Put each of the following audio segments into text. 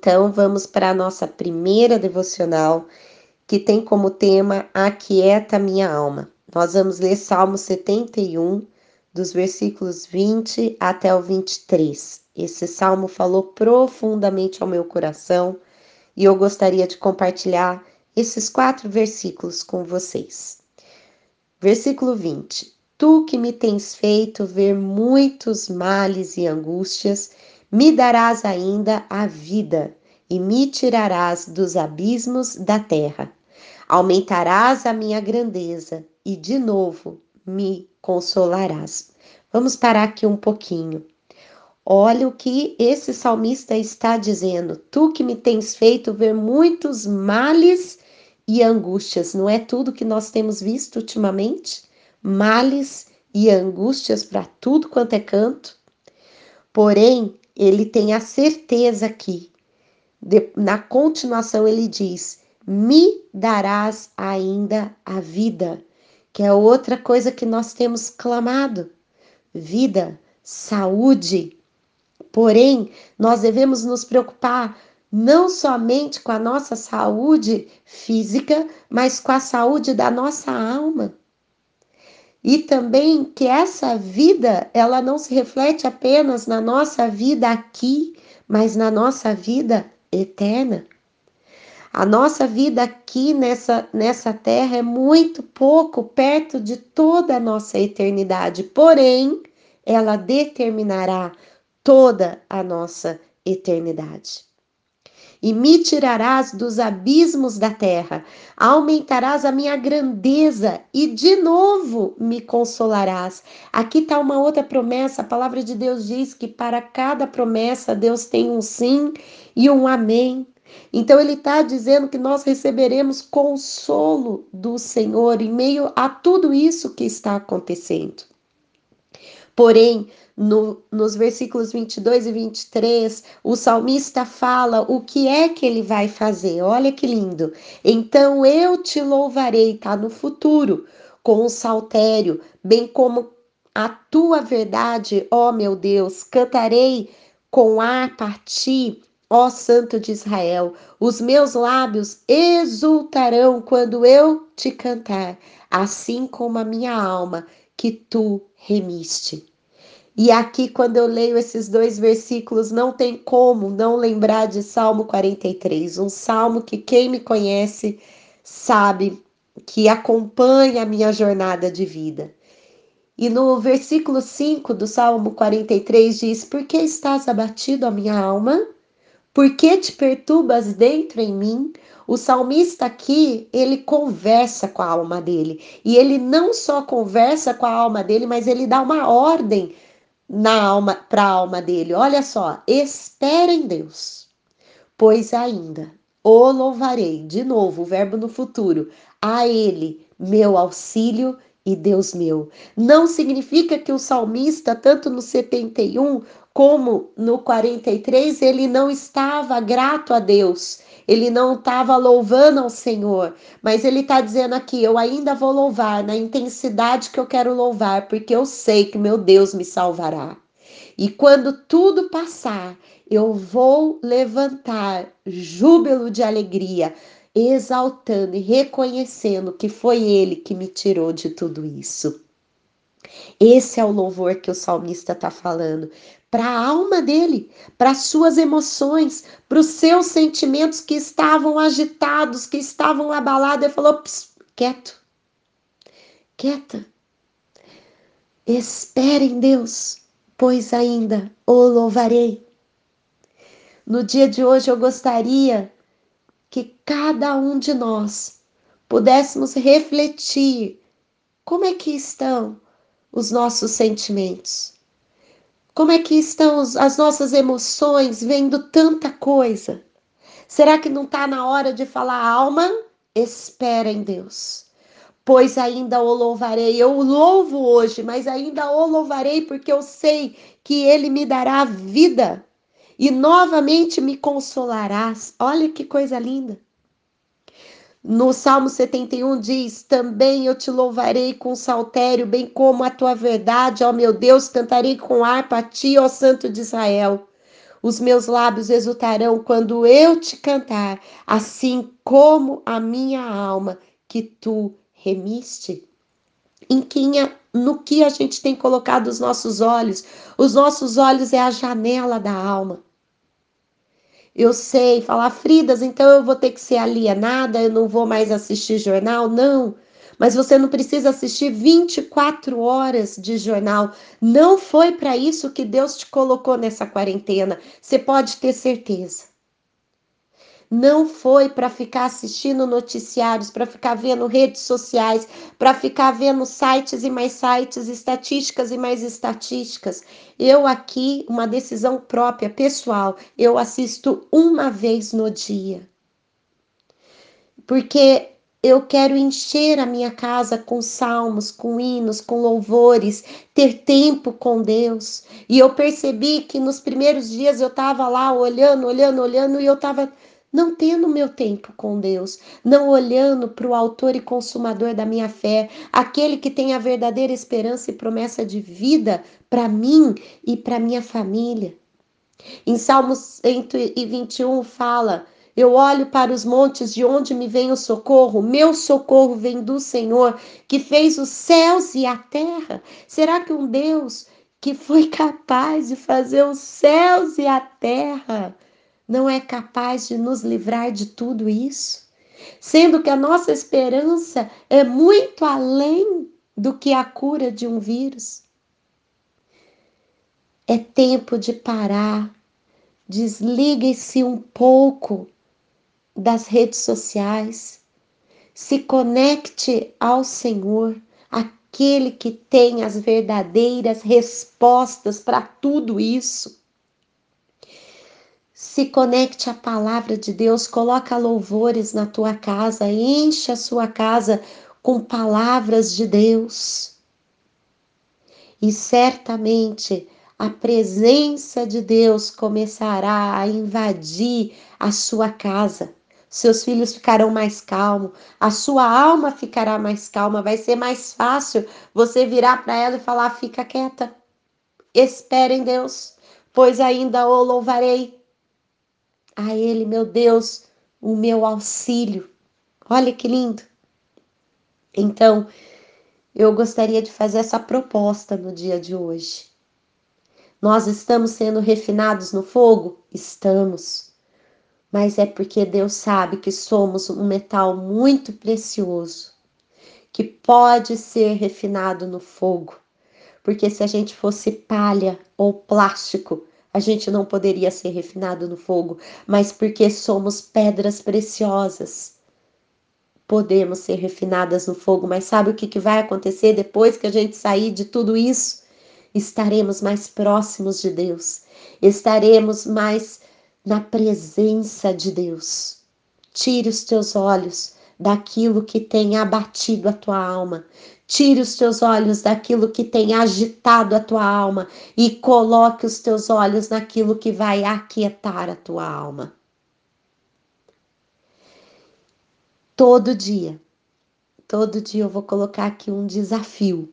Então, vamos para a nossa primeira devocional, que tem como tema Aquieta minha alma. Nós vamos ler Salmo 71, dos versículos 20 até o 23. Esse salmo falou profundamente ao meu coração e eu gostaria de compartilhar esses quatro versículos com vocês. Versículo 20: Tu que me tens feito ver muitos males e angústias, me darás ainda a vida e me tirarás dos abismos da terra. Aumentarás a minha grandeza e de novo me consolarás. Vamos parar aqui um pouquinho. Olha o que esse salmista está dizendo. Tu que me tens feito ver muitos males e angústias, não é tudo que nós temos visto ultimamente? Males e angústias para tudo quanto é canto. Porém, ele tem a certeza aqui, de, na continuação, ele diz: Me darás ainda a vida, que é outra coisa que nós temos clamado: vida, saúde. Porém, nós devemos nos preocupar não somente com a nossa saúde física, mas com a saúde da nossa alma. E também que essa vida, ela não se reflete apenas na nossa vida aqui, mas na nossa vida eterna. A nossa vida aqui nessa, nessa terra é muito pouco perto de toda a nossa eternidade, porém, ela determinará toda a nossa eternidade e me tirarás dos abismos da terra, aumentarás a minha grandeza e de novo me consolarás. Aqui está uma outra promessa, a palavra de Deus diz que para cada promessa Deus tem um sim e um amém. Então ele está dizendo que nós receberemos consolo do Senhor em meio a tudo isso que está acontecendo. Porém, no, nos versículos 22 e 23, o salmista fala o que é que ele vai fazer. Olha que lindo. Então eu te louvarei, tá no futuro, com o saltério, bem como a tua verdade, ó meu Deus, cantarei com harpa a ti, ó Santo de Israel. Os meus lábios exultarão quando eu te cantar, assim como a minha alma que tu remiste. E aqui, quando eu leio esses dois versículos, não tem como não lembrar de Salmo 43, um salmo que quem me conhece sabe que acompanha a minha jornada de vida. E no versículo 5 do Salmo 43 diz: Por que estás abatido, a minha alma? Por que te perturbas dentro em mim? O salmista aqui, ele conversa com a alma dele. E ele não só conversa com a alma dele, mas ele dá uma ordem na alma para a alma dele. Olha só, espera em Deus, pois ainda o louvarei, de novo, o verbo no futuro, a ele, meu auxílio e Deus meu. Não significa que o salmista, tanto no 71 como no 43, ele não estava grato a Deus ele não estava louvando ao Senhor, mas ele está dizendo aqui: eu ainda vou louvar na intensidade que eu quero louvar, porque eu sei que meu Deus me salvará. E quando tudo passar, eu vou levantar júbilo de alegria, exaltando e reconhecendo que foi Ele que me tirou de tudo isso. Esse é o louvor que o salmista está falando para a alma dele, para as suas emoções, para os seus sentimentos que estavam agitados, que estavam abalados. Ele falou: quieto, quieta, espere em Deus, pois ainda o louvarei. No dia de hoje eu gostaria que cada um de nós pudéssemos refletir como é que estão os nossos sentimentos como é que estão as nossas emoções vendo tanta coisa? Será que não está na hora de falar, alma? Espera em Deus. Pois ainda o louvarei. Eu o louvo hoje, mas ainda o louvarei porque eu sei que ele me dará vida e novamente me consolarás. Olha que coisa linda. No Salmo 71 diz: Também eu te louvarei com saltério, bem como a tua verdade, ó meu Deus, cantarei com harpa a ti, ó Santo de Israel. os meus lábios exultarão quando eu te cantar, assim como a minha alma que tu remiste. Em quem no que a gente tem colocado os nossos olhos? Os nossos olhos é a janela da alma. Eu sei falar, Fridas, então eu vou ter que ser alienada, eu não vou mais assistir jornal? Não. Mas você não precisa assistir 24 horas de jornal. Não foi para isso que Deus te colocou nessa quarentena. Você pode ter certeza. Não foi para ficar assistindo noticiários, para ficar vendo redes sociais, para ficar vendo sites e mais sites, estatísticas e mais estatísticas. Eu aqui, uma decisão própria, pessoal, eu assisto uma vez no dia. Porque eu quero encher a minha casa com salmos, com hinos, com louvores, ter tempo com Deus. E eu percebi que nos primeiros dias eu estava lá olhando, olhando, olhando, e eu estava não tendo meu tempo com Deus, não olhando para o autor e consumador da minha fé, aquele que tem a verdadeira esperança e promessa de vida para mim e para minha família. Em Salmos 121 fala: eu olho para os montes de onde me vem o socorro. Meu socorro vem do Senhor, que fez os céus e a terra. Será que um Deus que foi capaz de fazer os céus e a terra não é capaz de nos livrar de tudo isso? Sendo que a nossa esperança é muito além do que a cura de um vírus. É tempo de parar. Desligue-se um pouco das redes sociais. Se conecte ao Senhor, aquele que tem as verdadeiras respostas para tudo isso. Se conecte à palavra de Deus, coloca louvores na tua casa, enche a sua casa com palavras de Deus. E certamente a presença de Deus começará a invadir a sua casa seus filhos ficarão mais calmos, a sua alma ficará mais calma, vai ser mais fácil você virar para ela e falar: fica quieta, espere em Deus, pois ainda o louvarei. A Ele, meu Deus, o meu auxílio. Olha que lindo. Então, eu gostaria de fazer essa proposta no dia de hoje. Nós estamos sendo refinados no fogo? Estamos mas é porque Deus sabe que somos um metal muito precioso, que pode ser refinado no fogo. Porque se a gente fosse palha ou plástico, a gente não poderia ser refinado no fogo, mas porque somos pedras preciosas, podemos ser refinadas no fogo. Mas sabe o que, que vai acontecer depois que a gente sair de tudo isso? Estaremos mais próximos de Deus, estaremos mais na presença de Deus. Tire os teus olhos daquilo que tem abatido a tua alma. Tire os teus olhos daquilo que tem agitado a tua alma e coloque os teus olhos naquilo que vai aquietar a tua alma. Todo dia, todo dia eu vou colocar aqui um desafio.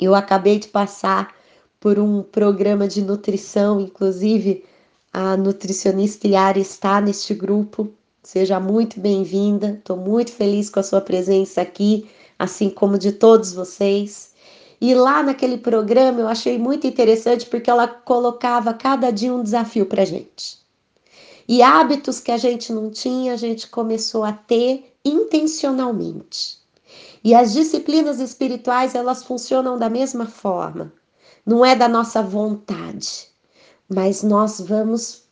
Eu acabei de passar por um programa de nutrição, inclusive a nutricionista Yara está neste grupo. Seja muito bem-vinda. Estou muito feliz com a sua presença aqui, assim como de todos vocês. E lá naquele programa eu achei muito interessante porque ela colocava cada dia um desafio para gente. E hábitos que a gente não tinha, a gente começou a ter intencionalmente. E as disciplinas espirituais, elas funcionam da mesma forma. Não é da nossa vontade mas nós vamos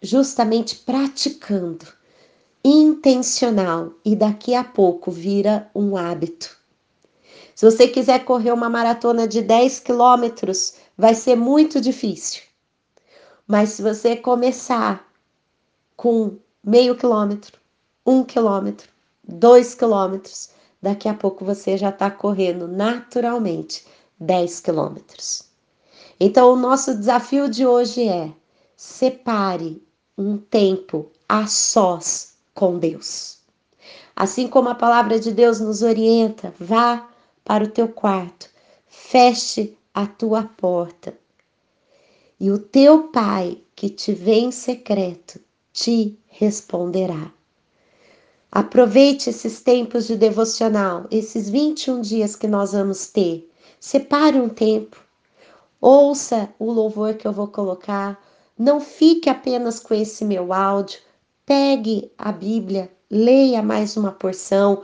justamente praticando, intencional, e daqui a pouco vira um hábito. Se você quiser correr uma maratona de 10 quilômetros, vai ser muito difícil. Mas se você começar com meio quilômetro, um quilômetro, dois quilômetros, daqui a pouco você já está correndo naturalmente 10 quilômetros. Então, o nosso desafio de hoje é: separe um tempo a sós com Deus. Assim como a palavra de Deus nos orienta, vá para o teu quarto, feche a tua porta. E o teu pai, que te vê em secreto te responderá. Aproveite esses tempos de devocional, esses 21 dias que nós vamos ter. Separe um tempo. Ouça o louvor que eu vou colocar. Não fique apenas com esse meu áudio. Pegue a Bíblia, leia mais uma porção.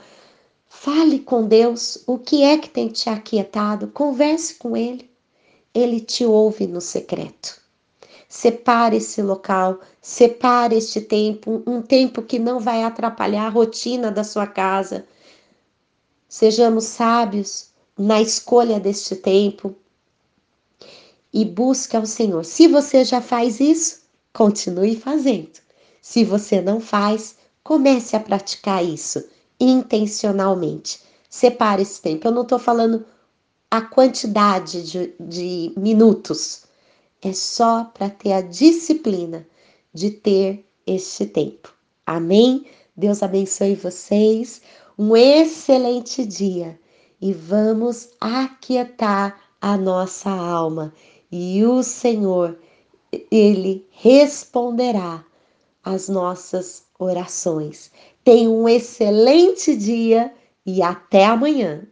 Fale com Deus o que é que tem te aquietado. Converse com Ele. Ele te ouve no secreto. Separe esse local, separe este tempo, um tempo que não vai atrapalhar a rotina da sua casa. Sejamos sábios na escolha deste tempo e busque ao Senhor. Se você já faz isso, continue fazendo. Se você não faz, comece a praticar isso intencionalmente. Separe esse tempo. Eu não estou falando a quantidade de, de minutos, é só para ter a disciplina de ter este tempo. Amém? Deus abençoe vocês. Um excelente dia e vamos aquietar a nossa alma. E o Senhor, Ele responderá às nossas orações. Tenha um excelente dia e até amanhã.